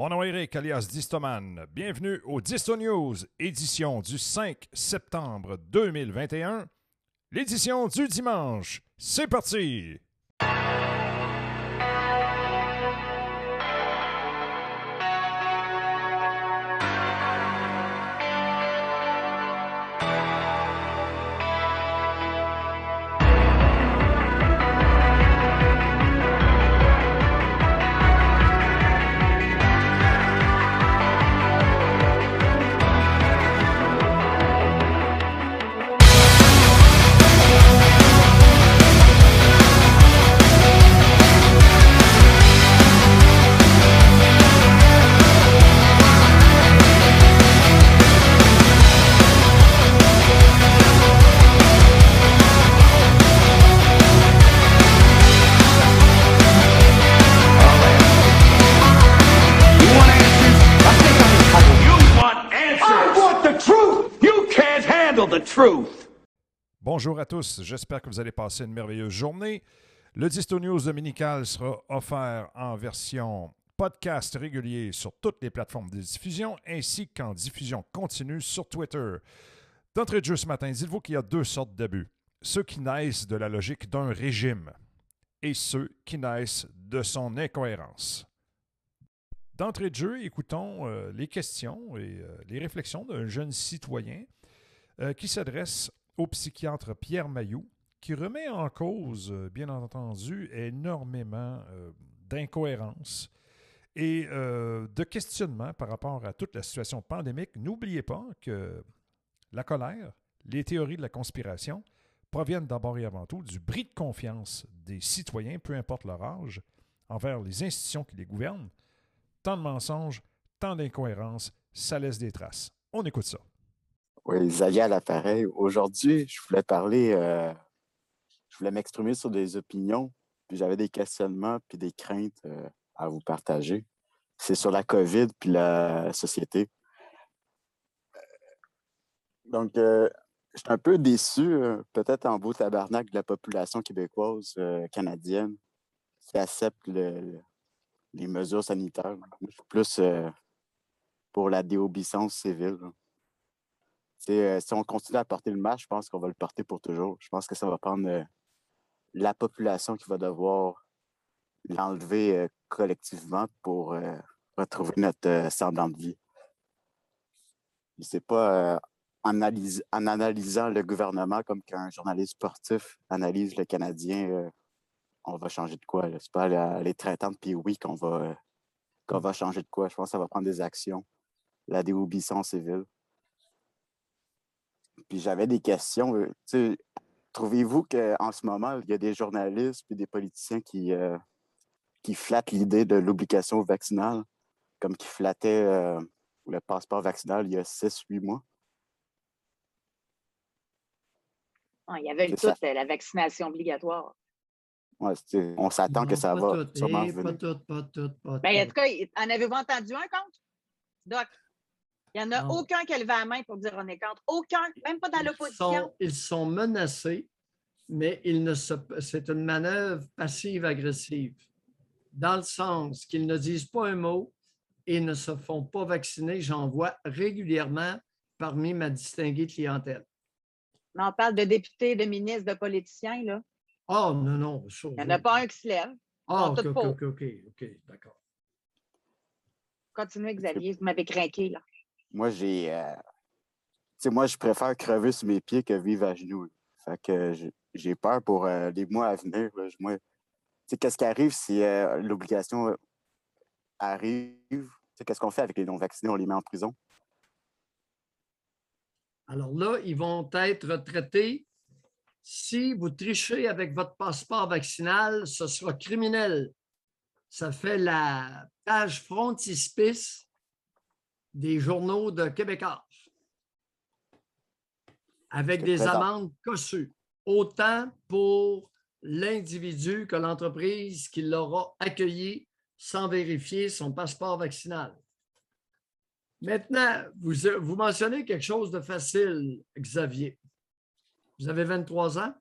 Mon nom est Eric, alias Distoman. Bienvenue au Disto News, édition du 5 septembre 2021. L'édition du dimanche. C'est parti! Bonjour à tous, j'espère que vous allez passer une merveilleuse journée. Le Disto News dominical sera offert en version podcast régulier sur toutes les plateformes de diffusion ainsi qu'en diffusion continue sur Twitter. D'entrée de jeu ce matin, dites-vous qu'il y a deux sortes d'abus. Ceux qui naissent de la logique d'un régime et ceux qui naissent de son incohérence. D'entrée de jeu, écoutons euh, les questions et euh, les réflexions d'un jeune citoyen euh, qui s'adresse au psychiatre Pierre Mailloux, qui remet en cause, euh, bien entendu, énormément euh, d'incohérences et de questionnements par rapport à toute la situation pandémique. N'oubliez pas que la colère, les théories de la conspiration proviennent d'abord et avant tout du bris de confiance des citoyens, peu importe leur âge, envers les institutions qui les gouvernent. Tant de mensonges, tant d'incohérences, ça laisse des traces. On écoute ça. Oui, Xavier à l'appareil. Aujourd'hui, je voulais parler, euh, je voulais m'exprimer sur des opinions, puis j'avais des questionnements puis des craintes euh, à vous partager. C'est sur la COVID puis la société. Donc, euh, je suis un peu déçu, peut-être en beau tabarnak de la population québécoise, canadienne, qui accepte le- le- les mesures sanitaires. Je plus pour la déobéissance civile. Euh, si on continue à porter le masque, je pense qu'on va le porter pour toujours. Je pense que ça va prendre euh, la population qui va devoir l'enlever euh, collectivement pour retrouver notre semblant de vie. C'est pas en, analysant le gouvernement comme qu'un journaliste sportif analyse le Canadien, on va changer de quoi. C'est pas à les traitantes puis oui qu'on va, va changer de quoi. Je pense que ça va prendre des actions. La déobéissance civile. Puis j'avais des questions. euh, Trouvez-vous qu'en ce moment, il y a des journalistes et des politiciens qui, euh, qui flattent l'idée de l'obligation vaccinale, comme qui flattaient euh, le passeport vaccinal il y a 6-8 mois? Ah, il y avait euh, la vaccination obligatoire. Ouais, on s'attend que ça pas va sûrement Pas pas pas Ben, en tout cas, en avez-vous entendu un contre? Doc, il n'y en a Non. aucun qui a levé la main pour dire on est contre. Aucun, même pas dans Ils l'opposition. sont, ils sont menacés, mais ils ne se- c'est une manœuvre passive-agressive, dans le sens qu'ils ne disent pas un mot et ne se font pas vacciner. J'en vois régulièrement parmi ma distinguée clientèle. Mais on parle de députés, de ministres, de politiciens. Là. Oh, non, non. ça, Il n'y en a oui. pas un qui se lève. Ah, OK. OK, OK, OK, d'accord. Continuez, Xavier, vous m'avez craqué. Là. Moi, j'ai. euh, tu sais, moi, je préfère crever sur mes pieds que vivre à genoux. Fait que j'ai- peur pour euh, les mois à venir. tu sais, qu'est-ce qui arrive si euh, l'obligation arrive? Tu sais, Qu'est-ce qu'on fait avec les non-vaccinés? On les met en prison? Alors là, ils vont être traités. Si vous trichez avec votre passeport vaccinal, ce sera criminel. Ça fait la page frontispice des journaux de Québécois. Avec des amendes cossues, autant pour l'individu que l'entreprise qui l'aura accueilli sans vérifier son passeport vaccinal. Maintenant, vous, vous mentionnez quelque chose de facile, Xavier. Vous avez 23 ans?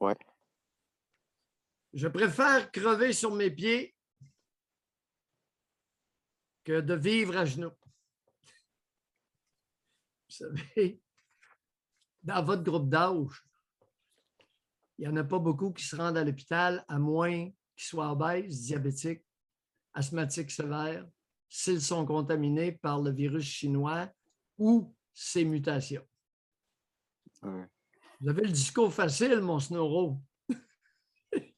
Ouais. Je préfère crever sur mes pieds que de vivre à genoux. Vous savez, dans votre groupe d'âge, il n'y en a pas beaucoup qui se rendent à l'hôpital, à moins qu'ils soient obèses, diabétiques, asthmatiques sévères, s'ils sont contaminés par le virus chinois ou ses mutations. Ouais. Vous avez le discours facile, mon Snoro.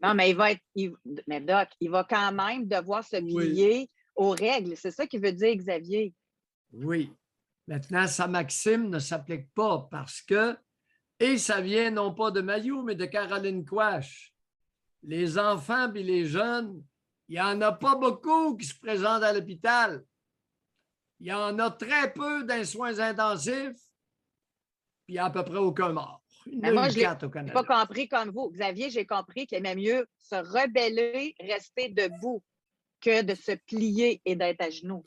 Non, mais il va être. il- mais Doc, il va quand même devoir se Oui. plier aux règles. C'est ça qui veut dire, Xavier. Oui. Maintenant, sa maxime ne s'applique pas parce que, et ça vient non pas de Mayou, mais de Caroline Quash. Les enfants et les jeunes, il n'y en a pas beaucoup qui se présentent à l'hôpital. Il y en a très peu dans les soins intensifs, puis il n'y a à peu près aucun mort. Il y en Mais a moi, je n'ai pas compris comme vous. Xavier, j'ai compris qu'il aimait mieux se rebeller, rester debout, que de se plier et d'être à genoux.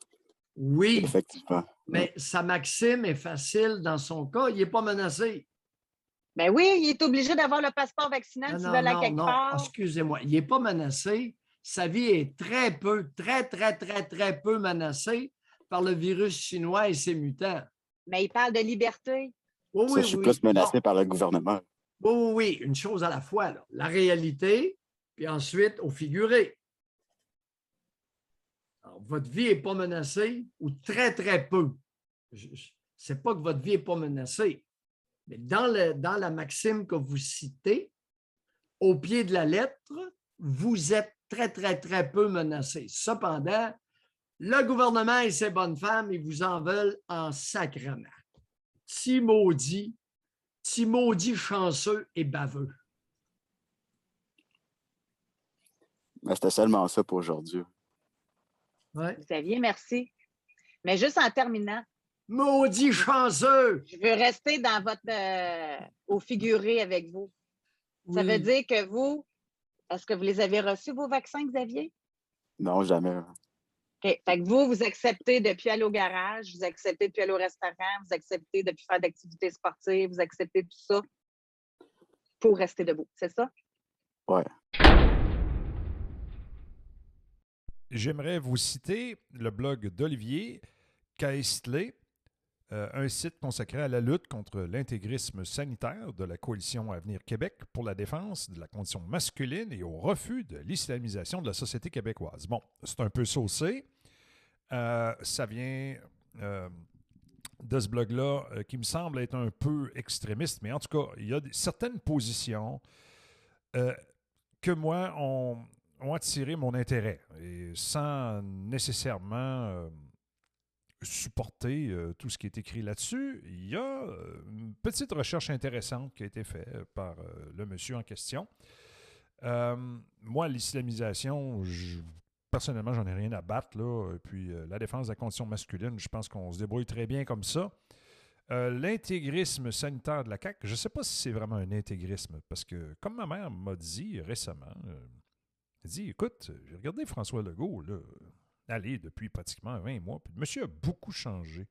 Oui, Effectivement. mais sa maxime est facile dans son cas. Il n'est pas menacé. Ben oui, il est obligé d'avoir le passeport vaccinal Non, s'il non, veut aller quelque non, part. excusez-moi. Il n'est pas menacé. Sa vie est très peu, très, très, très, très peu menacée par le virus chinois et ses mutants. Mais il parle de liberté. Oui, Ça, oui, je suis oui. plus menacé Bon, par le gouvernement. oui, oui, oui, une chose à la fois. là. La réalité, puis ensuite au figuré. Votre vie n'est pas menacée ou très, très peu? Je- C'est pas que votre vie n'est pas menacée, mais dans, la maxime que vous citez, au pied de la lettre, vous êtes très, très, très peu menacé. Cependant, le gouvernement et ses bonnes femmes, ils vous en veulent en sacrement. Si maudit, si maudit chanceux et baveux. Mais c'était seulement ça pour aujourd'hui. Ouais. Xavier, merci. Mais juste en terminant, Maudit chanceux! je veux rester dans votre euh, au figuré avec vous. Ça Oui. veut dire que vous, est-ce que vous les avez reçus, vos vaccins, Xavier? Non, jamais. OK. Fait que vous, vous acceptez depuis aller au garage, vous acceptez depuis aller au restaurant, vous acceptez depuis faire d'activités sportives, vous acceptez tout ça pour rester debout. C'est ça? J'aimerais vous citer le blog d'Olivier Caestley, euh, un site consacré à la lutte contre l'intégrisme sanitaire de la coalition Avenir Québec pour la défense de la condition masculine et au refus de l'islamisation de la société québécoise. Bon, c'est un peu saucé. Euh, ça vient euh, de ce blog-là qui me semble être un peu extrémiste, mais en tout cas, il y a certaines positions que moi, ont, ont attiré mon intérêt, et sans nécessairement euh, supporter euh, tout ce qui est écrit là-dessus. Il y a euh, une petite recherche intéressante qui a été faite par le monsieur en question. Moi, l'islamisation, je- personnellement, j'en ai rien à battre. Là. Et puis, la défense de la condition masculine, je pense qu'on se débrouille très bien comme ça. Euh, L'intégrisme sanitaire de la CAQ, je ne sais pas si c'est vraiment un intégrisme, parce que, comme ma mère m'a dit récemment, elle dit Écoute, j'ai regardé François Legault, là, aller depuis pratiquement 20 mois, puis le monsieur a beaucoup changé.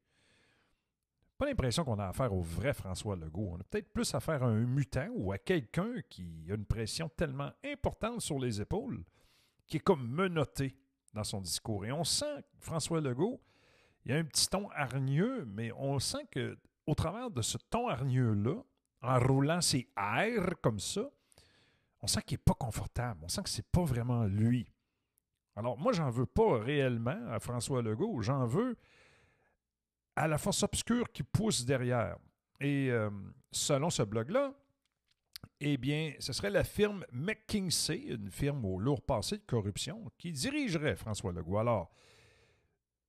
Pas l'impression qu'on a affaire au vrai François Legault. On a peut-être plus affaire à un mutant ou à quelqu'un qui a une pression tellement importante sur les épaules qui est comme menotté dans son discours. Et on sent que François Legault, il a un petit ton hargneux, mais on sent que au travers de ce ton hargneux-là, en roulant ses airs comme ça, on sent qu'il n'est pas confortable. On sent que c'est pas vraiment lui. Alors, moi, j'en veux pas réellement à François Legault. J'en veux à la force obscure qui pousse derrière. Et euh, selon ce blog-là, eh bien, ce serait la firme McKinsey, une firme au lourd passé de corruption, qui dirigerait François Legault. Alors,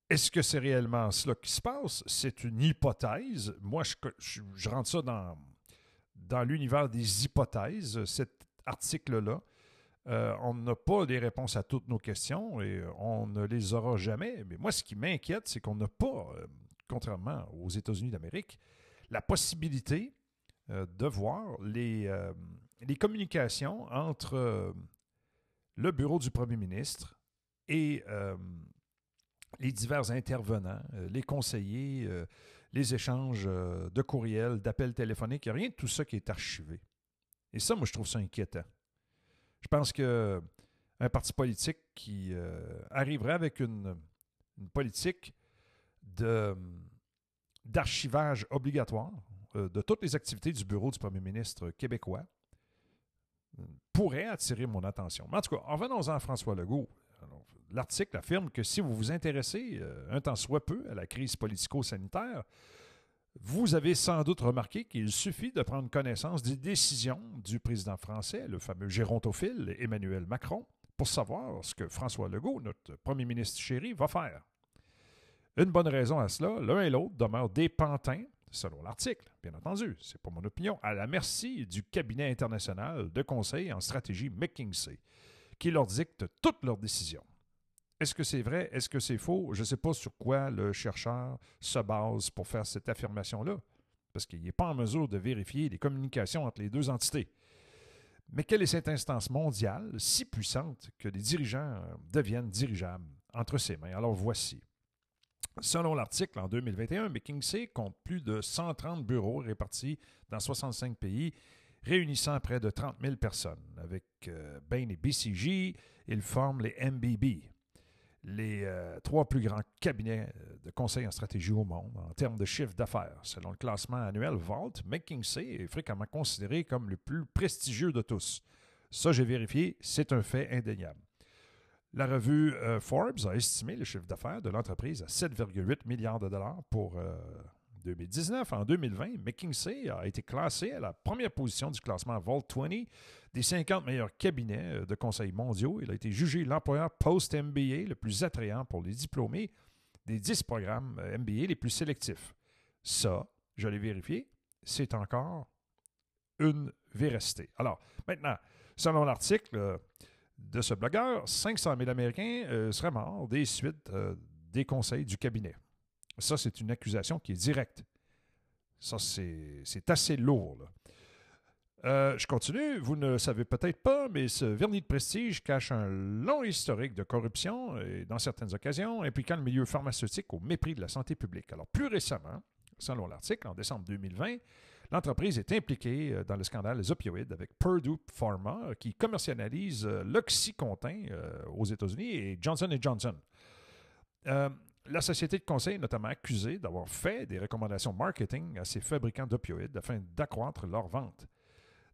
est-ce que c'est réellement cela qui se passe? C'est une hypothèse. Moi, je, rentre ça dans, l'univers des hypothèses, cet article-là. Euh, on n'a pas des réponses à toutes nos questions et on ne les aura jamais. Mais moi, ce qui m'inquiète, c'est qu'on n'a pas, euh, contrairement aux États-Unis d'Amérique, la possibilité euh, de voir les, euh, communications entre euh, le bureau du premier ministre et euh, les divers intervenants, euh, les conseillers, euh, les échanges euh, de courriels, d'appels téléphoniques. Il n'y a rien de tout ça qui est archivé. Et ça, moi, je trouve ça inquiétant. Je pense que un parti politique qui euh, arriverait avec une, politique de, d'archivage obligatoire euh, de toutes les activités du bureau du premier ministre québécois euh, pourrait attirer mon attention. Mais en tout cas, en revenons-en à François Legault. L'article affirme que si vous vous intéressez euh, un temps soit peu à la crise politico-sanitaire, vous avez sans doute remarqué qu'il suffit de prendre connaissance des décisions du président français, le fameux gérontophile Emmanuel Macron, pour savoir ce que François Legault, notre premier ministre chéri, va faire. Une bonne raison à cela, l'un et l'autre demeurent des pantins, selon l'article, bien entendu, c'est pas mon opinion, à la merci du cabinet international de conseil en stratégie McKinsey, qui leur dicte toutes leurs décisions. Est-ce que c'est vrai? Est-ce que c'est faux? Je ne sais pas sur quoi le chercheur se base pour faire cette affirmation-là, parce qu'il n'est pas en mesure de vérifier les communications entre les deux entités. Mais quelle est cette instance mondiale si puissante que les dirigeants euh, deviennent dirigeables entre ses mains? Alors voici. Selon l'article, en 2021, McKinsey compte plus de 130 bureaux répartis dans 65 pays, réunissant près de 30 000 personnes. Avec euh, Bain et BCG, ils forment les MBB, les euh, trois plus grands cabinets euh, de conseil en stratégie au monde en termes de chiffre d'affaires. Selon le classement annuel Vault, McKinsey est fréquemment considéré comme le plus prestigieux de tous. Ça, j'ai vérifié, c'est un fait indéniable. La revue euh, Forbes a estimé le chiffre d'affaires de l'entreprise à 7,8 milliards de dollars pour 2019. En 2020, McKinsey a été classé à la première position du classement Vault 20 des 50 meilleurs cabinets euh, de conseil mondiaux. Il a été jugé l'employeur post-MBA le plus attrayant pour les diplômés des 10 programmes euh, MBA les plus sélectifs. Ça, je l'ai vérifié, c'est encore une véracité. Alors, maintenant, selon l'article euh, de ce blogueur, 500 000 Américains euh, seraient morts des suites euh, des conseils du cabinet. Ça, c'est une accusation qui est directe. Ça, c'est assez lourd. Euh, je continue. Vous ne le savez peut-être pas, mais ce vernis de prestige cache un long historique de corruption et, dans certaines occasions, impliquant le milieu pharmaceutique au mépris de la santé publique. Alors, plus récemment, selon l'article, en décembre 2020, l'entreprise est impliquée euh, dans le scandale des opioïdes avec Purdue Pharma, qui commercialise euh, l'Oxycontin aux États-Unis et Johnson Johnson. La société de conseil est notamment accusée d'avoir fait des recommandations marketing à ses fabricants d'opioïdes afin d'accroître leurs ventes.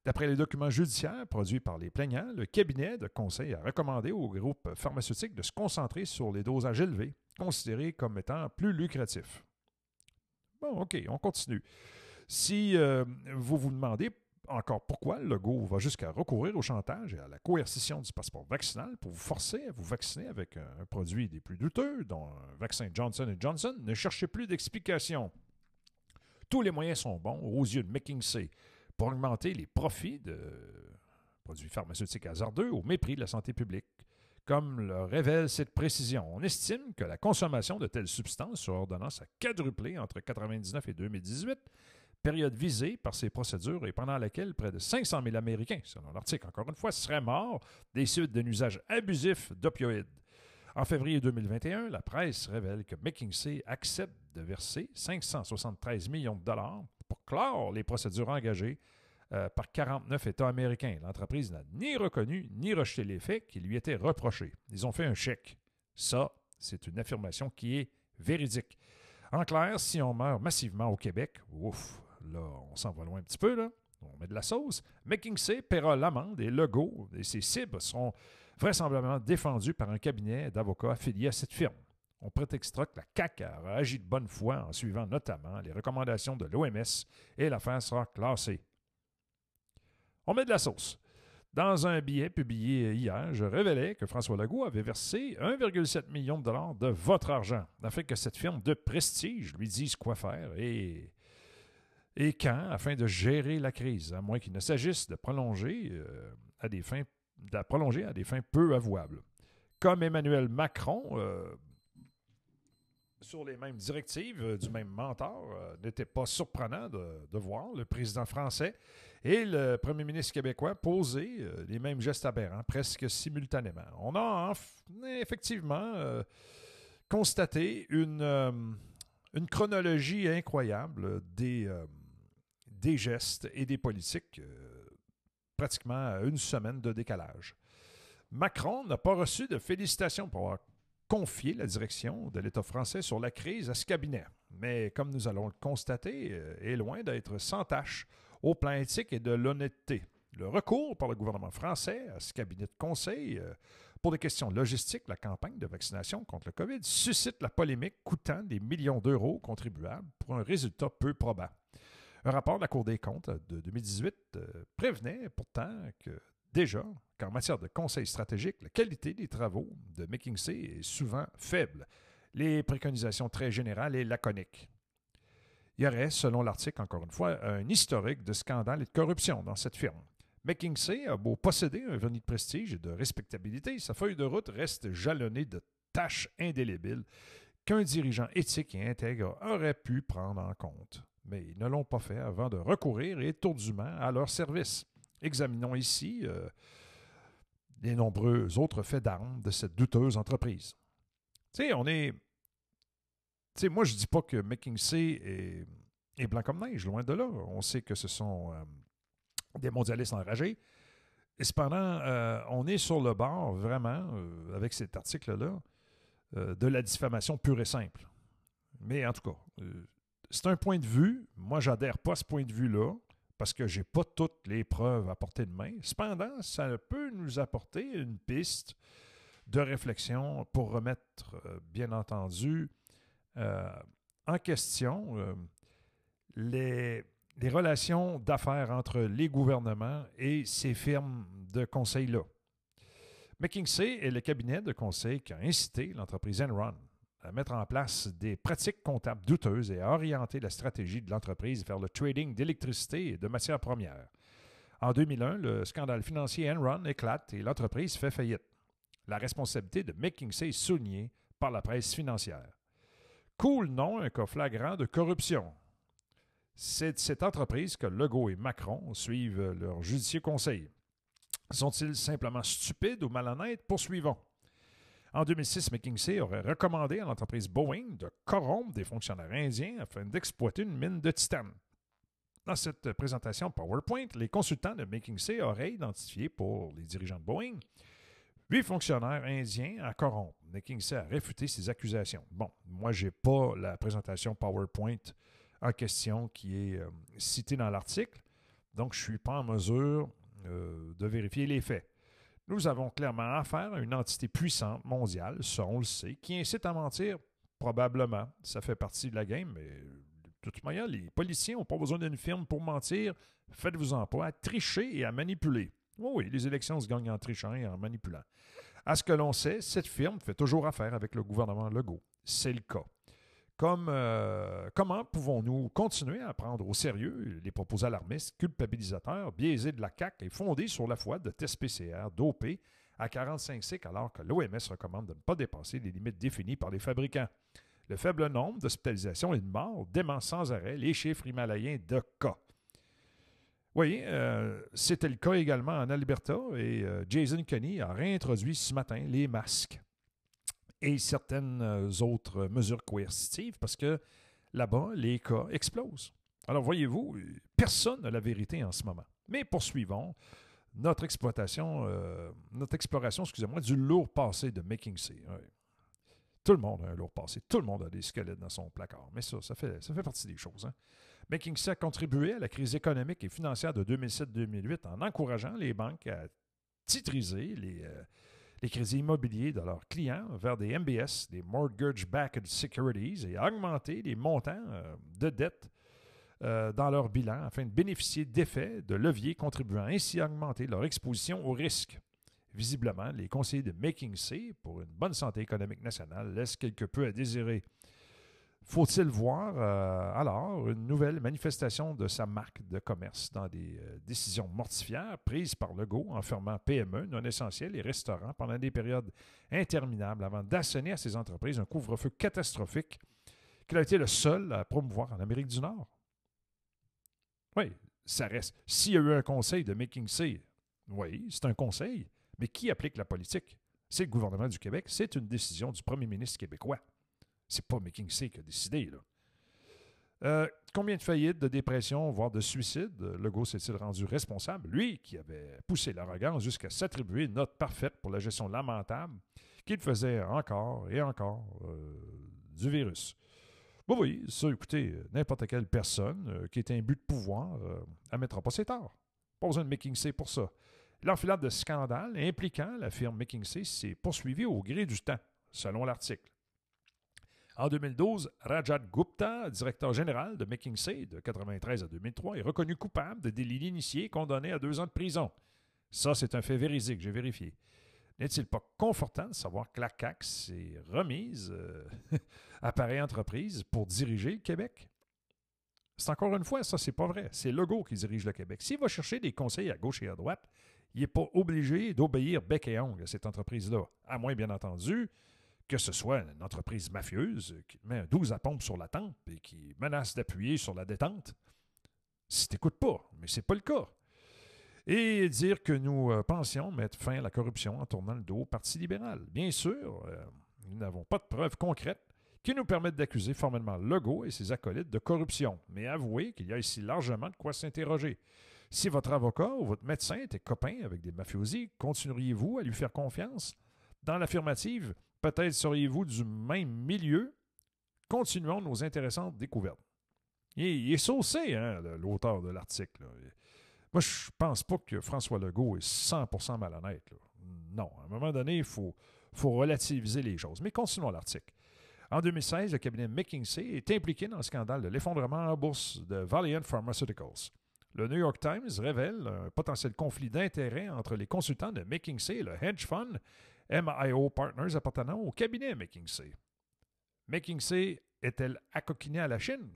D'après les documents judiciaires produits par les plaignants, le cabinet de conseil a recommandé au groupe pharmaceutique de se concentrer sur les dosages élevés, considérés comme étant plus lucratifs. Bon, OK, on continue. Si euh, vous vous demandez encore pourquoi le Legault va jusqu'à recourir au chantage et à la coercition du passeport vaccinal pour vous forcer à vous vacciner avec un, produit des plus douteux, dont un vaccin Johnson Johnson, ne cherchez plus d'explications. Tous les moyens sont bons aux yeux de McKinsey pour augmenter les profits de produits pharmaceutiques hasardeux au mépris de la santé publique. Comme le révèle cette précision, on estime que la consommation de telles substances sur ordonnance a quadruplé entre 1999 et 2018, période visée par ces procédures et pendant laquelle près de 500 000 Américains, selon l'article encore une fois, seraient morts des suites d'un usage abusif d'opioïdes. En février 2021, la presse révèle que McKinsey accepte de verser 573 millions de dollars pour clore les procédures engagées euh, par 49 États américains. L'entreprise n'a ni reconnu ni rejeté les faits qui lui étaient reprochés. Ils ont fait un chèque. Ça, c'est une affirmation qui est véridique. En clair, si on meurt massivement au Québec, ouf, là, on s'en va loin un petit peu, là. On met de la sauce. McKinsey paiera l'amende et Legault et ses cibles seront vraisemblablement défendus par un cabinet d'avocats affilié à cette firme. On prétextera que la CAQ a agi de bonne foi en suivant notamment les recommandations de l'OMS et l'affaire sera classée. On met de la sauce. Dans un billet publié hier, je révélais que François Legault avait versé 1,7 million de dollars de votre argent afin que cette firme de prestige lui dise quoi faire et, et quand? Afin de gérer la crise, à moins qu'il ne s'agisse de prolonger, euh, à des fins, de la prolonger à des fins peu avouables. Comme Emmanuel Macron, euh, sur les mêmes directives euh, du même mentor, n'était pas surprenant de, voir le président français et le premier ministre québécois poser les mêmes gestes aberrants presque simultanément. On a en- effectivement constaté une, chronologie incroyable des, des gestes et des politiques, euh, pratiquement à une semaine de décalage. Macron n'a pas reçu de félicitations pour avoir confié la direction de l'État français sur la crise à ce cabinet. Mais comme nous allons le constater, euh, est loin d'être sans tâche au plan éthique et de l'honnêteté. Le recours par le gouvernement français à ce cabinet de conseil euh, pour des questions logistiques, la campagne de vaccination contre le COVID suscite la polémique coûtant des millions d'euros aux contribuables pour un résultat peu probable. Un rapport de la Cour des comptes de 2018 euh, prévenait pourtant que déjà qu'en matière de conseil stratégique, la qualité des travaux de McKinsey est souvent faible. Les préconisations très générales et laconiques. Il y aurait, selon l'article, encore une fois, un historique de scandales et de corruption dans cette firme. McKinsey a beau posséder un vernis de prestige et de respectabilité, sa feuille de route reste jalonnée de tâches indélébiles qu'un dirigeant éthique et intègre aurait pu prendre en compte. Mais ils ne l'ont pas fait avant de recourir étourdument à leur service. Examinons ici euh, les nombreux autres faits d'armes de cette douteuse entreprise. Tu sais, on est. Tu sais, moi, je dis pas que McKinsey est, blanc comme neige, loin de là. On sait que ce sont euh, des mondialistes enragés. Et cependant, euh, on est sur le bord, vraiment, avec cet article-là, de la diffamation pure et simple. Mais en tout cas, c'est un point de vue. Moi, j'adhère pas à ce point de vue-là parce que j'ai pas toutes les preuves à portée de main. Cependant, ça peut nous apporter une piste de réflexion pour remettre, euh, bien entendu, euh, en question euh, les, les relations d'affaires entre les gouvernements et ces firmes de conseil-là. McKinsey est le cabinet de conseil qui a incité l'entreprise Enron à mettre en place des pratiques comptables douteuses et à orienter la stratégie de l'entreprise vers le trading d'électricité et de matières premières. En 2001, le scandale financier Enron éclate et l'entreprise fait faillite. La responsabilité de McKinsey est soulignée par la presse financière. Cool non, un cas flagrant de corruption. C'est de cette entreprise que Legault et Macron suivent leur judicieux conseil. Sont-ils simplement stupides ou malhonnêtes? Poursuivons. En 2006, McKinsey aurait recommandé à l'entreprise Boeing de corrompre des fonctionnaires indiens afin d'exploiter une mine de titane. Dans cette présentation PowerPoint, les consultants de McKinsey auraient identifié pour les dirigeants de Boeing huit fonctionnaires indiens à corrompre. McKinsey a réfuté ces accusations. Bon, moi, je n'ai pas la présentation PowerPoint en question qui est euh, citée dans l'article, donc je ne suis pas en mesure euh, de vérifier les faits. Nous avons clairement affaire à une entité puissante mondiale, ça on le sait, qui incite à mentir, probablement. Ça fait partie de la game, mais de toute manière, les policiers n'ont pas besoin d'une firme pour mentir. Faites-vous-en pas, à tricher et à manipuler. Oui, oui, les élections se gagnent en trichant et en manipulant. À ce que l'on sait, cette firme fait toujours affaire avec le gouvernement Legault. C'est le cas. Euh, comment pouvons-nous continuer à prendre au sérieux les propos alarmistes, culpabilisateurs, biaisés de la CAQ et fondés sur la foi de tests PCR dopés à 45 cycles alors que l'OMS recommande de ne pas dépasser les limites définies par les fabricants? Le faible nombre d'hospitalisations et de morts dément sans arrêt les chiffres himalayens de cas. Oui, euh, c'était le cas également en Alberta et euh, Jason Kenney a réintroduit ce matin les masques et certaines euh, autres mesures coercitives parce que là-bas, les cas explosent. Alors voyez-vous, personne n'a la vérité en ce moment. Mais poursuivons notre exploitation, euh, notre exploration, excusez-moi, du lourd passé de McKinsey. Ouais. Tout le monde a un lourd passé. Tout le monde a des squelettes dans son placard. Mais ça, ça fait, ça fait partie des choses. Hein. McKinsey a contribué à la crise économique et financière de 2007-2008 en encourageant les banques à titriser les, euh, les crédits immobiliers de leurs clients vers des MBS, des Mortgage-Backed Securities, et augmenter les montants euh, de dette euh, dans leur bilan afin de bénéficier d'effets de levier contribuant ainsi à augmenter leur exposition au risque. Visiblement, les conseillers de McKinsey pour une bonne santé économique nationale laissent quelque peu à désirer. Faut-il voir euh, alors une nouvelle manifestation de sa marque de commerce dans des euh, décisions mortifières prises par Legault en fermant PME non essentielles et restaurants pendant des périodes interminables avant d'assonner à ces entreprises un couvre-feu catastrophique qu'il a été le seul à promouvoir en Amérique du Nord? Oui, ça reste. S'il y a eu un conseil de McKinsey, oui, c'est un conseil, mais qui applique la politique? C'est le gouvernement du Québec, c'est une décision du premier ministre québécois. C'est pas McKinsey qui a décidé, là. Euh, combien de faillites, de dépressions, voire de suicides Legault s'est-il rendu responsable? Lui qui avait poussé l'arrogance jusqu'à s'attribuer une note parfaite pour la gestion lamentable qu'il faisait encore et encore euh, du virus. Bon, oui, ça, écoutez, n'importe quelle personne euh, qui est un but de pouvoir admettra pas ses torts. Pas besoin de McKinsey pour ça. L'enfilade de scandales impliquant la firme McKinsey s'est poursuivie au gré du temps, selon l'article. En 2012, Rajat Gupta, directeur général de McKinsey de 1993 à 2003, est reconnu coupable de délits d'initié condamné à deux ans de prison. Ça, c'est un fait véridique, j'ai vérifié. N'est-il pas confortant de savoir que la CAQ s'est remise euh, à pareille entreprise pour diriger le Québec? C'est encore une fois, ça, c'est pas vrai. C'est Legault qui dirige le Québec. S'il va chercher des conseils à gauche et à droite, il n'est pas obligé d'obéir bec et ongle à cette entreprise-là. À moins, bien entendu, que ce soit une entreprise mafieuse qui met un 12 à pompe sur la tempe et qui menace d'appuyer sur la détente. Si t'écoutes pas, mais c'est pas le cas. Et dire que nous euh, pensions mettre fin à la corruption en tournant le dos au Parti libéral. Bien sûr, euh, nous n'avons pas de preuves concrètes qui nous permettent d'accuser formellement Legault et ses acolytes de corruption, mais avouez qu'il y a ici largement de quoi s'interroger. Si votre avocat ou votre médecin était copain avec des mafiosi, continueriez-vous à lui faire confiance? Dans l'affirmative, peut-être seriez-vous du même milieu? Continuons nos intéressantes découvertes. Il est, saucé, hein, l'auteur de l'article. Moi, je pense pas que François Legault est 100% malhonnête. Non, à un moment donné, il faut, faut relativiser les choses. Mais continuons l'article. En 2016, le cabinet McKinsey est impliqué dans le scandale de l'effondrement en bourse de Valiant Pharmaceuticals. Le New York Times révèle un potentiel conflit d'intérêts entre les consultants de McKinsey et le hedge fund MIO Partners appartenant au cabinet McKinsey. McKinsey est-elle accoquinée à la Chine?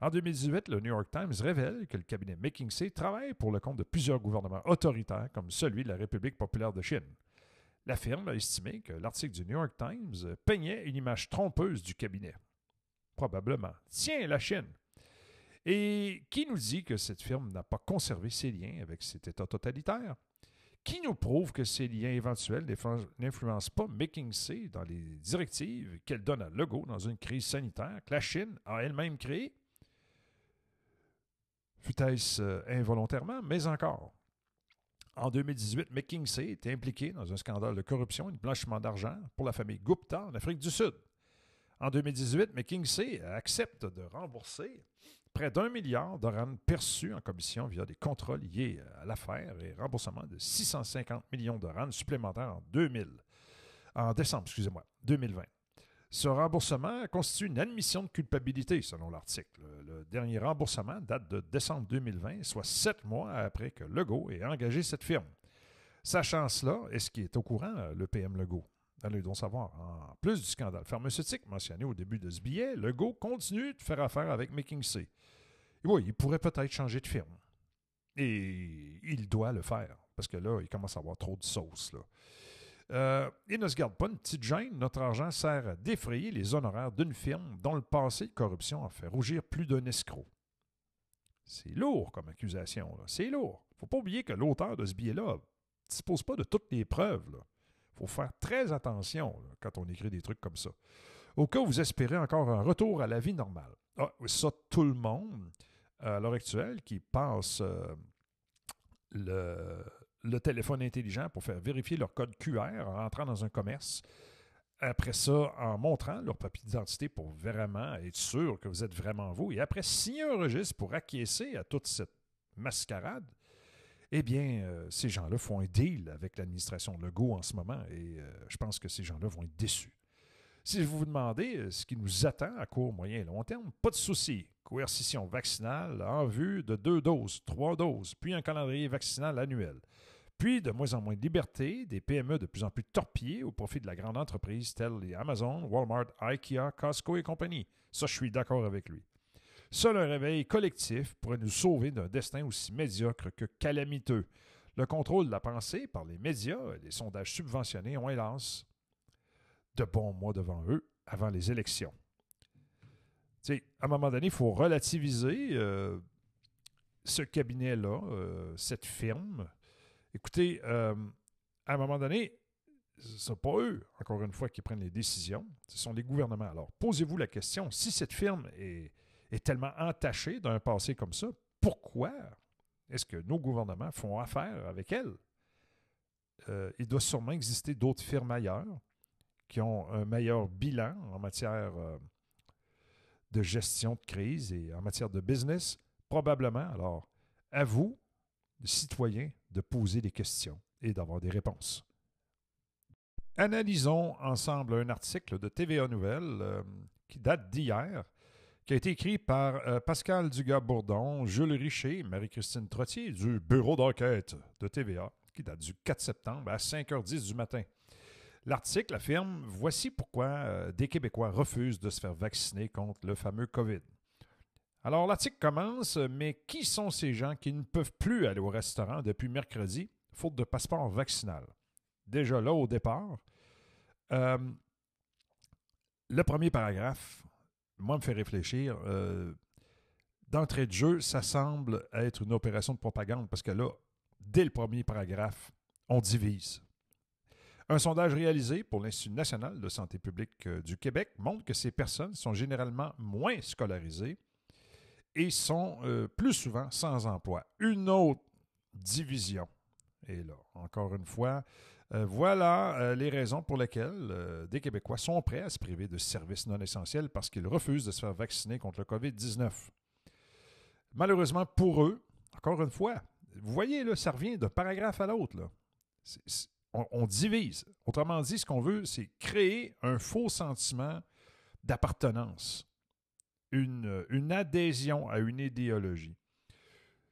En 2018, le New York Times révèle que le cabinet McKinsey travaille pour le compte de plusieurs gouvernements autoritaires comme celui de la République populaire de Chine. La firme a estimé que l'article du New York Times peignait une image trompeuse du cabinet. Probablement. Tiens, la Chine. Et qui nous dit que cette firme n'a pas conservé ses liens avec cet État totalitaire? Qui nous prouve que ces liens éventuels n'influ- n'influencent pas McKinsey dans les directives qu'elle donne à Legault dans une crise sanitaire que la Chine a elle-même créée? Fut-ce euh, involontairement, mais encore. En 2018, McKinsey était impliqué dans un scandale de corruption et de blanchiment d'argent pour la famille Gupta en Afrique du Sud. En 2018, McKinsey accepte de rembourser près d'un milliard de rand perçus en commission via des contrats liés à l'affaire et remboursement de 650 millions de rand supplémentaires en 2000, en décembre, excusez-moi, 2020. Ce remboursement constitue une admission de culpabilité, selon l'article. Le, dernier remboursement date de décembre 2020, soit sept mois après que Legault ait engagé cette firme. Sachant cela, est-ce qu'il est au courant, euh, le PM Legault? Allez donc savoir. En plus du scandale pharmaceutique mentionné au début de ce billet, Legault continue de faire affaire avec McKinsey. Et oui, il pourrait peut-être changer de firme. Et il doit le faire, parce que là, il commence à avoir trop de sauce. Euh, il ne se garde pas une petite gêne. Notre argent sert à défrayer les honoraires d'une firme dont le passé de corruption a fait rougir plus d'un escroc. C'est lourd comme accusation. C'est lourd. faut pas oublier que l'auteur de ce billet-là ne dispose pas de toutes les preuves. Il faut faire très attention quand on écrit des trucs comme ça. Au cas où vous espérez encore un retour à la vie normale. Ah, ça, tout le monde, à l'heure actuelle, qui passe euh, le, le téléphone intelligent pour faire vérifier leur code QR en rentrant dans un commerce. Après ça, en montrant leur papier d'identité pour vraiment être sûr que vous êtes vraiment vous. Et après, signer un registre pour acquiescer à toute cette mascarade. Eh bien, euh, ces gens-là font un deal avec l'administration Legault en ce moment et euh, je pense que ces gens-là vont être déçus. Si vous vous demandez euh, ce qui nous attend à court, moyen et long terme, pas de souci. Coercition vaccinale en vue de deux doses, trois doses, puis un calendrier vaccinal annuel. Puis de moins en moins de liberté, des PME de plus en plus torpillées au profit de la grande entreprise telles les Amazon, Walmart, IKEA, Costco et compagnie. Ça, je suis d'accord avec lui. Seul un réveil collectif pourrait nous sauver d'un destin aussi médiocre que calamiteux. Le contrôle de la pensée par les médias et les sondages subventionnés ont hélas de bons mois devant eux avant les élections. À un moment donné, il faut relativiser euh, ce cabinet-là, euh, cette firme. Écoutez, euh, à un moment donné, ce n'est pas eux, encore une fois, qui prennent les décisions, ce sont les gouvernements. Alors, posez-vous la question, si cette firme est, est tellement entachée d'un passé comme ça, pourquoi est-ce que nos gouvernements font affaire avec elle? euh, il doit sûrement exister d'autres firmes ailleurs qui ont un meilleur bilan en matière euh, de gestion de crise et en matière de business. Probablement. Alors, à vous, citoyens, de poser des questions et d'avoir des réponses. Analysons ensemble un article de TVA Nouvelles euh, qui date d'hier, qui a été écrit par euh, Pascal Dugas-Bourdon, Jules Richer, Marie-Christine Trottier du bureau d'enquête de TVA, qui date du 4 septembre à 5h10 du matin. L'article affirme Voici pourquoi euh, des Québécois refusent de se faire vacciner contre le fameux COVID. Alors, l'article commence Mais qui sont ces gens qui ne peuvent plus aller au restaurant depuis mercredi, faute de passeport vaccinal Déjà là, au départ, euh, le premier paragraphe, moi, me fait réfléchir. Euh, D'entrée de jeu, ça semble être une opération de propagande parce que là, dès le premier paragraphe, on divise. Un sondage réalisé pour l'Institut national de santé publique euh, du Québec montre que ces personnes sont généralement moins scolarisées et sont euh, plus souvent sans emploi. Une autre division. Et là, encore une fois, euh, voilà euh, les raisons pour lesquelles euh, des Québécois sont prêts à se priver de services non essentiels parce qu'ils refusent de se faire vacciner contre le COVID-19. Malheureusement pour eux, encore une fois, vous voyez, là, ça revient d'un paragraphe à l'autre. on, divise. Autrement dit, ce qu'on veut, c'est créer un faux sentiment d'appartenance, une adhésion à une idéologie.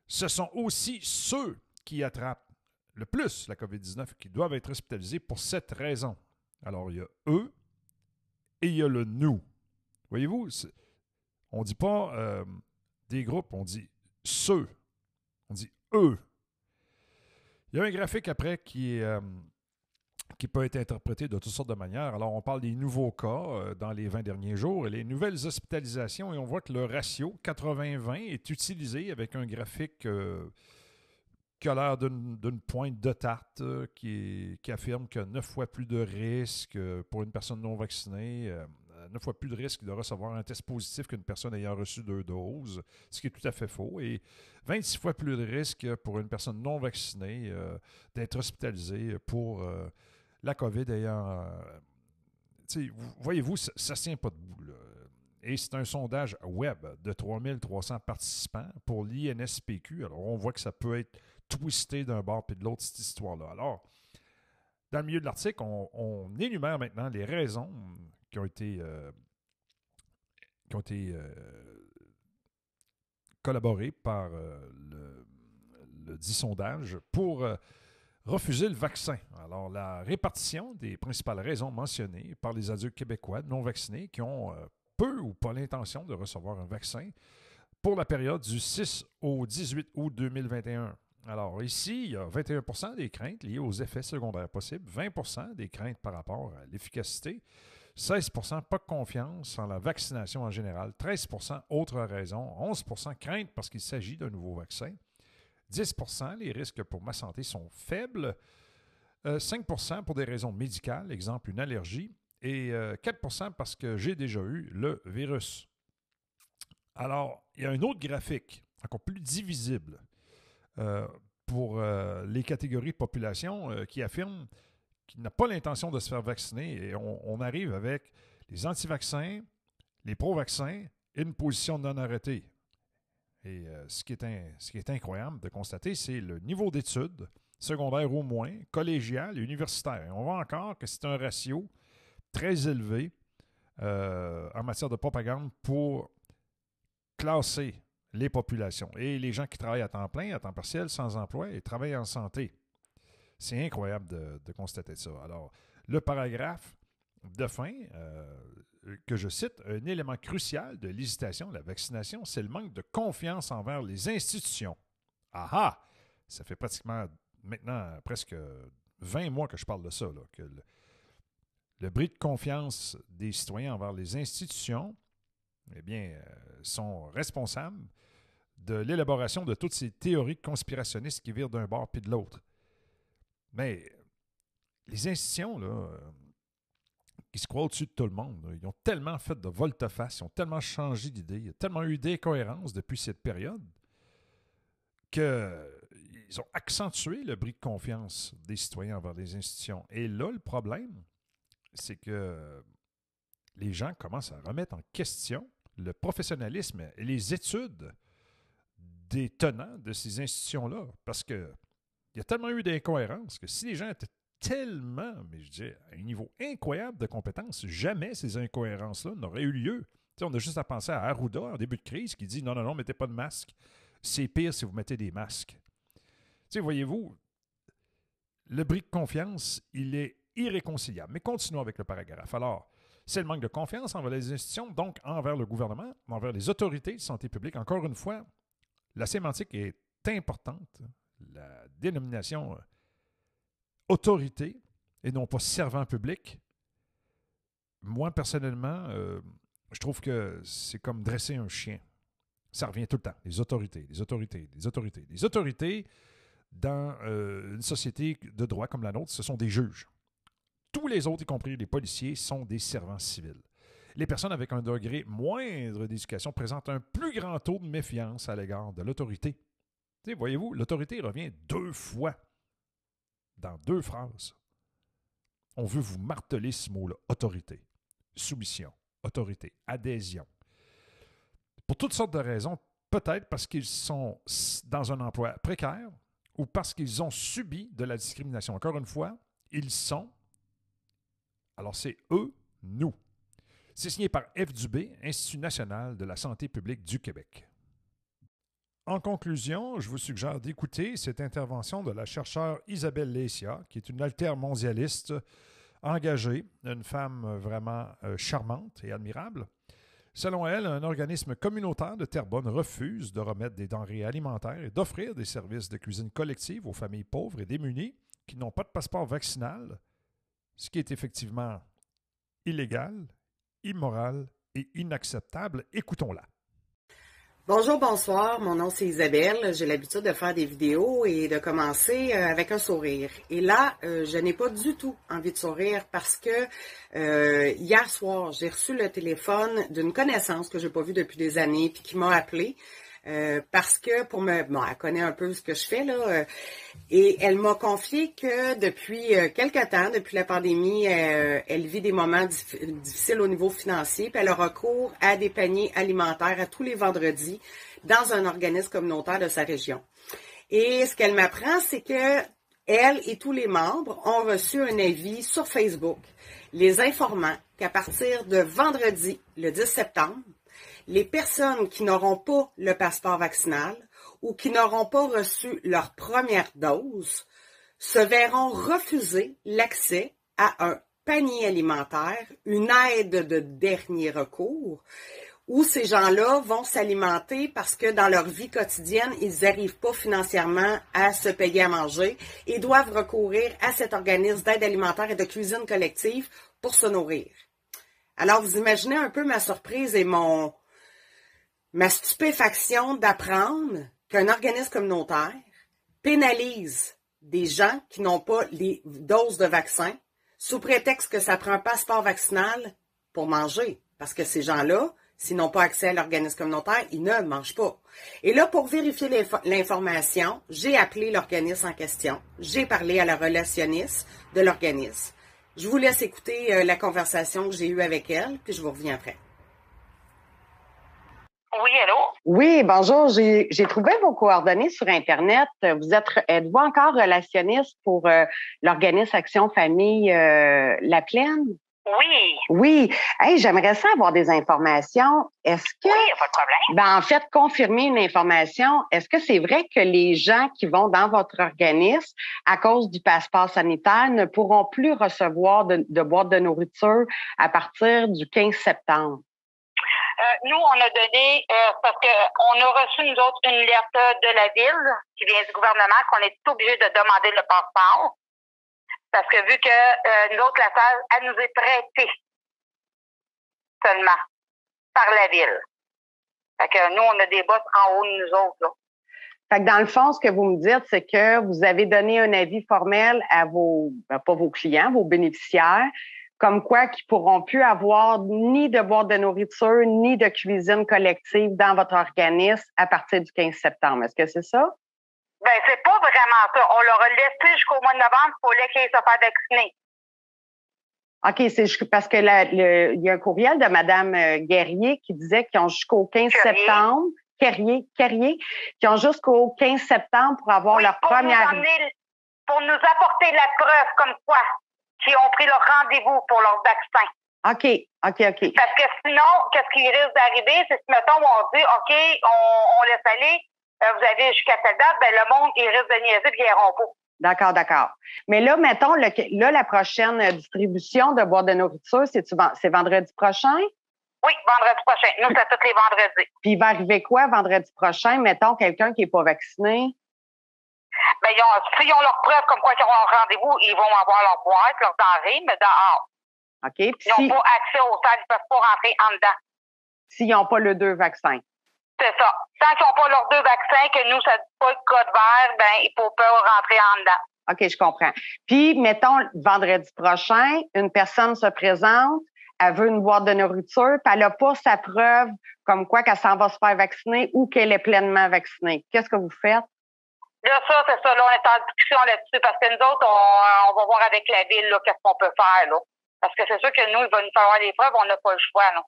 Ce sont aussi ceux qui attrapent le plus la COVID-19 qui doivent être hospitalisés pour cette raison. Alors, il y a eux et il y a le nous. Voyez-vous, on ne dit pas euh, des groupes, on dit ceux. On dit eux. Il y a un graphique après qui euh, qui peut être interprété de toutes sortes de manières. Alors, on parle des nouveaux cas euh, dans les 20 derniers jours et les nouvelles hospitalisations, et on voit que le ratio 80-20 est utilisé avec un graphique qui a l'air d'une pointe de tarte euh, qui, affirme que 9 fois plus de risque euh, pour une personne non vaccinée, euh, 9 fois plus de risque de recevoir un test positif qu'une personne ayant reçu deux doses, ce qui est tout à fait faux, et 26 fois plus de risque pour une personne non vaccinée d'être hospitalisée pour la COVID ayant... Voyez-vous, ça ne tient pas debout. Et c'est un sondage web de 3300 participants pour l'INSPQ. Alors, on voit que ça peut être twisté d'un bord puis de l'autre, cette histoire-là. Alors, dans le milieu de l'article, on, énumère maintenant les raisons qui ont été, euh, qui ont été euh, collaborées par euh, le, le dit sondage pour refuser le vaccin. Alors, la répartition des principales raisons mentionnées par les adultes québécois non vaccinés qui ont peu ou pas l'intention de recevoir un vaccin pour la période du 6 au 18 août 2021. Alors ici, il y a 21% des craintes liées aux effets secondaires possibles, 20% des craintes par rapport à l'efficacité, 16% pas de confiance en la vaccination en général, 13% autres raisons, 11% crainte parce qu'il s'agit d'un nouveau vaccin, 10% les risques pour ma santé sont faibles, euh, 5% pour des raisons médicales, exemple une allergie, et euh, 4% parce que j'ai déjà eu le virus. Alors, il y a un autre graphique, encore plus divisible, euh, pour euh, les catégories de population euh, qui affirment qu'il n'a pas l'intention de se faire vacciner. Et on, arrive avec les anti-vaccins, les pro-vaccins et une position non arrêtée. Et euh, ce, qui est ce qui est incroyable de constater, c'est le niveau d'études, secondaire au moins, collégial et universitaire. Et on voit encore que c'est un ratio très élevé euh, en matière de propagande pour classer les populations et les gens qui travaillent à temps plein, à temps partiel, sans emploi et travaillent en santé. C'est incroyable de, de constater ça. Alors, le paragraphe de fin, euh, que je cite, un élément crucial de l'hésitation, la vaccination, c'est le manque de confiance envers les institutions. Ah ah! Ça fait pratiquement maintenant presque 20 mois que je parle de ça, là, que le, le bris de confiance des citoyens envers les institutions, eh bien, euh, sont responsables de l'élaboration de toutes ces théories conspirationnistes qui virent d'un bord puis de l'autre. Mais les institutions, là, euh, qui se croient au-dessus de tout le monde, ils ont tellement fait de volte-face, ils ont tellement changé d'idée, il y tellement eu d'incohérences depuis cette période que ils ont accentué le bris de confiance des citoyens envers les institutions. Et là, le problème, c'est que les gens commencent à remettre en question le professionnalisme et les études des tenants de ces institutions-là. Parce que il y a tellement eu d'incohérences que si les gens étaient tellement, mais je dis, à un niveau incroyable de compétences, jamais ces incohérences-là n'auraient eu lieu. On a juste à penser à Arruda en début de crise qui dit non, non, non, mettez pas de masque. C'est pire si vous mettez des masques. Voyez-vous, le bris de confiance, il est irréconciliable. Mais continuons avec le paragraphe. Alors, c'est le manque de confiance envers les institutions, donc envers le gouvernement, envers les autorités de santé publique. Encore une fois, la sémantique est importante. La dénomination euh, autorité et non pas servant public, moi, personnellement, euh, je trouve que c'est comme dresser un chien. Ça revient tout le temps. Les autorités, les autorités, les autorités. Les autorités, dans euh, une société de droit comme la nôtre, ce sont des juges. Tous les autres, y compris les policiers, sont des servants civils. Les personnes avec un degré moindre d'éducation présentent un plus grand taux de méfiance à l'égard de l'autorité. Voyez-vous, l'autorité revient deux fois dans deux phrases. On veut vous marteler ce mot-là, autorité, soumission, autorité, adhésion. Pour toutes sortes de raisons, peut-être parce qu'ils sont dans un emploi précaire ou parce qu'ils ont subi de la discrimination. Encore une fois, ils sont. Alors c'est eux, nous. C'est signé par F. Dubé, Institut national de la santé publique du Québec. En conclusion, je vous suggère d'écouter cette intervention de la chercheure Isabelle Lesia, qui est une mondialiste engagée, une femme vraiment euh, charmante et admirable. Selon elle, un organisme communautaire de Terrebonne refuse de remettre des denrées alimentaires et d'offrir des services de cuisine collective aux familles pauvres et démunies qui n'ont pas de passeport vaccinal, ce qui est effectivement illégal, immoral et inacceptable. Écoutons-la. Bonjour, bonsoir. Mon nom c'est Isabelle. J'ai l'habitude de faire des vidéos et de commencer euh, avec un sourire. Et là, euh, je n'ai pas du tout envie de sourire parce que euh, hier soir, j'ai reçu le téléphone d'une connaissance que j'ai pas vue depuis des années puis qui m'a appelé euh, parce que pour me, bon, elle connaît un peu ce que je fais là, euh, et elle m'a confié que depuis euh, quelque temps, depuis la pandémie, elle vit des moments difficiles au niveau financier, puis elle a recours à des paniers alimentaires à tous les vendredis dans un organisme communautaire de sa région. Et ce qu'elle m'apprend, c'est que elle et tous les membres ont reçu un avis sur Facebook les informant qu'à partir de vendredi, le 10 septembre, les personnes qui n'auront pas le passeport vaccinal ou qui n'auront pas reçu leur première dose se verront refuser l'accès à un panier alimentaire, une aide de dernier recours, où ces gens-là vont s'alimenter parce que dans leur vie quotidienne, ils n'arrivent pas financièrement à se payer à manger et doivent recourir à cet organisme d'aide alimentaire et de cuisine collective pour se nourrir. Alors, vous imaginez un peu ma surprise et mon, ma stupéfaction d'apprendre qu'un organisme communautaire pénalise des gens qui n'ont pas les doses de vaccin sous prétexte que ça prend un passeport vaccinal pour manger. Parce que ces gens-là, s'ils n'ont pas accès à l'organisme communautaire, ils ne mangent pas. Et là, pour vérifier l'information, j'ai appelé l'organisme en question. J'ai parlé à la relationniste de l'organisme. Je vous laisse écouter euh, la conversation que j'ai eue avec elle, puis je vous reviens après. Oui, allô? Oui, bonjour. J'ai trouvé vos coordonnées sur Internet. Vous êtes, êtes-vous encore relationniste pour euh, l'organisme Action Famille euh, La Plaine? Oui. Oui. Hey, j'aimerais ça avoir des informations. Est-ce que. Oui, pas de problème. Ben, en fait, confirmer une information. Est-ce que c'est vrai que les gens qui vont dans votre organisme, à cause du passeport sanitaire, ne pourront plus recevoir de, de boîtes de nourriture à partir du 15 septembre? Euh, nous, on a donné, euh, parce qu'on a reçu, nous autres, une lettre de la ville qui vient du gouvernement qu'on est obligé de demander le passeport. Parce que vu que euh, nous autres, la salle, elle nous est prêtée seulement par la ville. Fait que nous, on a des bosses en haut de nous autres. Là. Fait que dans le fond, ce que vous me dites, c'est que vous avez donné un avis formel à vos, ben, pas vos clients, vos bénéficiaires, comme quoi qu'ils pourront plus avoir ni de boîte de nourriture, ni de cuisine collective dans votre organisme à partir du 15 septembre. Est-ce que c'est ça? Ben, c'est pas vraiment ça. On leur a laissé jusqu'au mois de novembre pour les qu'ils se faire vacciner. OK, c'est parce que il y a un courriel de Mme euh, Guerrier qui disait qu'ils ont jusqu'au 15 Carrier. septembre, Carrier, Carrier, qui ont jusqu'au 15 septembre pour avoir Oui, leur pour première. Nous pour nous apporter la preuve comme quoi qu'ils ont pris leur rendez-vous pour leur vaccin. OK, OK, OK. Parce que sinon, qu'est-ce qui risque d'arriver, c'est que, mettons, on dit, OK, on, on laisse aller, euh, vous avez jusqu'à telle date, ben, le monde, il risque de niaiser puis ils pas. D'accord, d'accord. Mais là, mettons, le, là, la prochaine distribution de boîtes de nourriture, c'est vendredi prochain? Oui, vendredi prochain. Nous, c'est tous les vendredis. Puis il va arriver quoi vendredi prochain? Mettons quelqu'un qui n'est pas vacciné? Ben, ils ont, s'ils ont leur preuve comme quoi ils auront un rendez-vous, ils vont avoir leur boîte, leur denrée, mais dehors. OK? Ils n'ont si- pas accès aux salles, ils peuvent pas rentrer en dedans. s'ils n'ont pas le deux vaccins. C'est ça. Tant qu'ils n'ont pas leurs deux vaccins, que nous, ça ne pas le code vert, ben, il faut pas rentrer en dedans. OK, je comprends. Puis, mettons, vendredi prochain, une personne se présente, elle veut une boîte de nourriture, puis elle n'a pas sa preuve comme quoi qu'elle s'en va se faire vacciner ou qu'elle est pleinement vaccinée. Qu'est-ce que vous faites? Là, ça, c'est ça. Là, on est en discussion là-dessus parce que nous autres, on, on va voir avec la ville, là, qu'est-ce qu'on peut faire, là. Parce que c'est sûr que nous, il va nous falloir des preuves, on n'a pas le choix, là.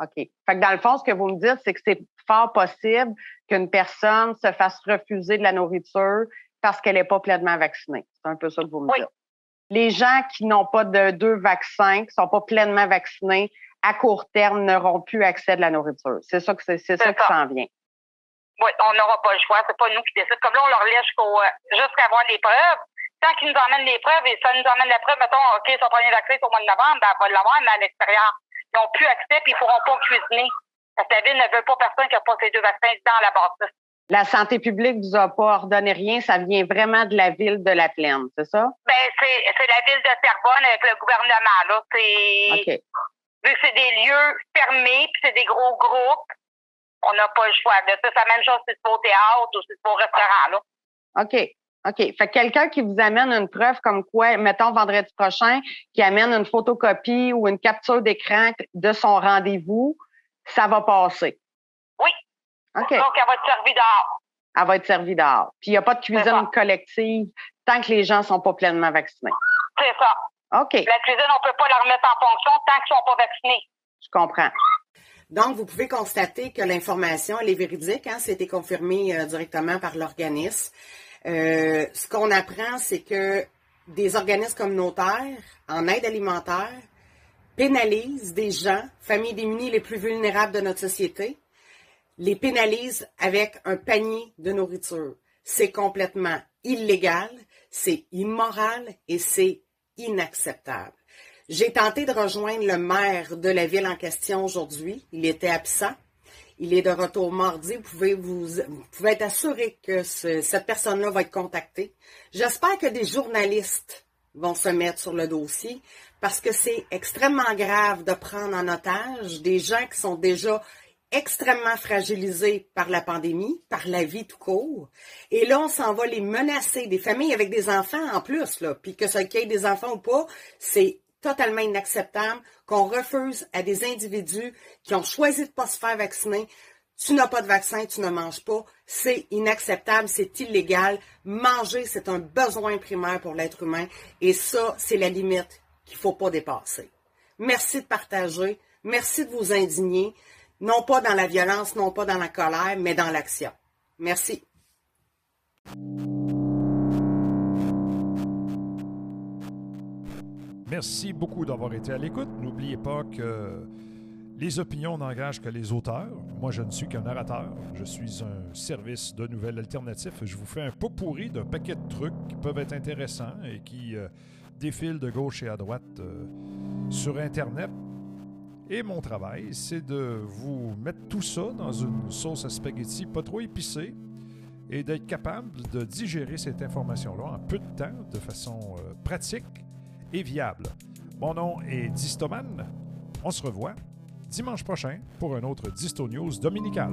OK. Fait que dans le fond, ce que vous me dites, c'est que c'est fort possible qu'une personne se fasse refuser de la nourriture parce qu'elle n'est pas pleinement vaccinée. C'est un peu ça que vous me Oui. dites. Les gens qui n'ont pas de deux vaccins, qui sont pas pleinement vaccinés, à court terme, n'auront plus accès de la nourriture. C'est ça que c'est, ça C'est qui ça. s'en vient. Oui, on n'aura pas le choix. C'est pas nous qui décident. Comme là, on leur laisse jusqu'au, euh, jusqu'à avoir des preuves. Tant qu'ils nous emmènent les preuves, et ça nous emmène la preuve, mettons, OK, son premier vaccin, c'est au mois de novembre, ben, on va l'avoir, mais à l'extérieur. Ils n'ont plus accès, puis ils ne pourront pas cuisiner. Parce que la ville ne veut pas personne qui n'a pas ces deux vaccins dans la bâtisse. La santé publique vous a pas ordonné rien, ça vient vraiment de la ville de la Plaine, c'est ça? Ben, c'est, c'est la ville de Terrebonne avec le gouvernement, là. C'est, OK. vu que c'est des lieux fermés, puis c'est des gros groupes, on n'a pas le choix. c'est la même chose si c'est au théâtre ou si c'est au restaurant, là. OK. OK. Fait que quelqu'un qui vous amène une preuve comme quoi, mettons vendredi prochain, qui amène une photocopie ou une capture d'écran de son rendez-vous, ça va passer. Oui. OK. Donc, elle va être servie dehors. Elle va être servie dehors. Puis il n'y a pas de cuisine collective tant que les gens sont pas pleinement vaccinés. C'est ça. OK. La cuisine, on peut pas la remettre en fonction tant qu'ils sont pas vaccinés. Je comprends. Donc, vous pouvez constater que l'information, elle est véridique. Hein? C'était confirmé euh, directement par l'organisme. Euh, ce qu'on apprend, c'est que des organismes communautaires en aide alimentaire pénalisent des gens, familles démunies les plus vulnérables de notre société, les pénalisent avec un panier de nourriture. C'est complètement illégal, c'est immoral et c'est inacceptable. J'ai tenté de rejoindre le maire de la ville en question aujourd'hui. Il était absent. Il est de retour mardi. Vous pouvez, vous, vous pouvez être assuré que ce- cette personne-là va être contactée. J'espère que des journalistes vont se mettre sur le dossier parce que c'est extrêmement grave de prendre en otage des gens qui sont déjà extrêmement fragilisés par la pandémie, par la vie tout court. Et là, on s'en va les menacer, des familles avec des enfants en plus, là, puis que ça qu'il y ait des enfants ou pas, c'est totalement inacceptable qu'on refuse à des individus qui ont choisi de pas se faire vacciner. Tu n'as pas de vaccin, tu ne manges pas. C'est inacceptable, c'est illégal. Manger, c'est un besoin primaire pour l'être humain. Et ça, c'est la limite qu'il faut pas dépasser. Merci de partager. Merci de vous indigner. Non pas dans la violence, non pas dans la colère, mais dans l'action. Merci. Merci beaucoup d'avoir été à l'écoute. N'oubliez pas que les opinions n'engagent que les auteurs. Moi, je ne suis qu'un narrateur. Je suis un service de nouvelles alternatives. Je vous fais un pot pourri d'un paquet de trucs qui peuvent être intéressants et qui euh, défilent de gauche et à droite euh, sur Internet. Et mon travail, c'est de vous mettre tout ça dans une sauce à spaghetti pas trop épicée et d'être capable de digérer cette information-là en peu de temps, de façon euh, pratique et viable. Mon nom est Distoman. On se revoit dimanche prochain pour un autre Disto News dominical.